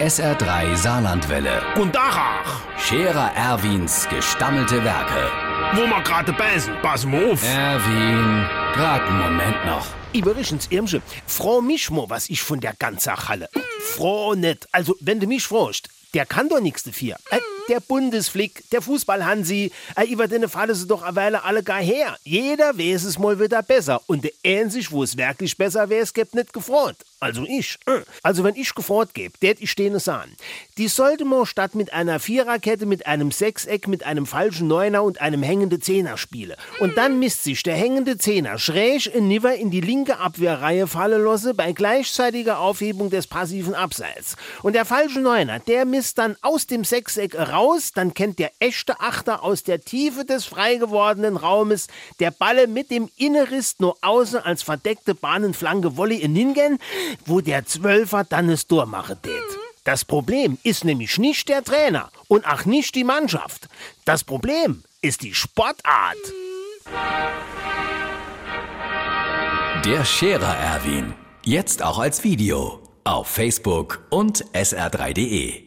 SR3 Saarlandwelle. Und Dachach, Scherer Erwins gestammelte Werke. wo wir gerade beißen, pass mal auf. Erwin, grad einen Moment noch. Übrigens, Irmsche, froh mich mal, was ich von der ganzen Halle. Froh nicht. Also, wenn du mich fragst, der kann doch nichts dafür. Äh, der Bundesflick, der Fußballhansi, äh, über den fallen sie doch eine Weile alle gar her. Jeder weiß es mal wieder besser. Und der einzig, wo es wirklich besser wäre, es gibt nicht gefreut. Also ich. Äh. Also wenn ich gefreut gebe, der ich stehen sagen. Die sollte man statt mit einer Viererkette, mit einem Sechseck, mit einem falschen Neuner und einem hängenden Zehner spielen. Und dann misst sich der hängende Zehner schräg in Niver in die linke Abwehrreihe fallen lasse bei gleichzeitiger Aufhebung des passiven Abseits. Und der falsche Neuner, der misst dann aus dem Sechseck raus, dann kennt der echte Achter aus der Tiefe des frei gewordenen Raumes der Balle mit dem Innerist nur außen als verdeckte Bahnenflanke Volley in Ningen, wo der Zwölfer dann es Tor machen tät. Das Problem ist nämlich nicht der Trainer und auch nicht die Mannschaft. Das Problem ist die Sportart. Der Scherer Erwin. Jetzt auch als Video. Auf Facebook und sr3.de.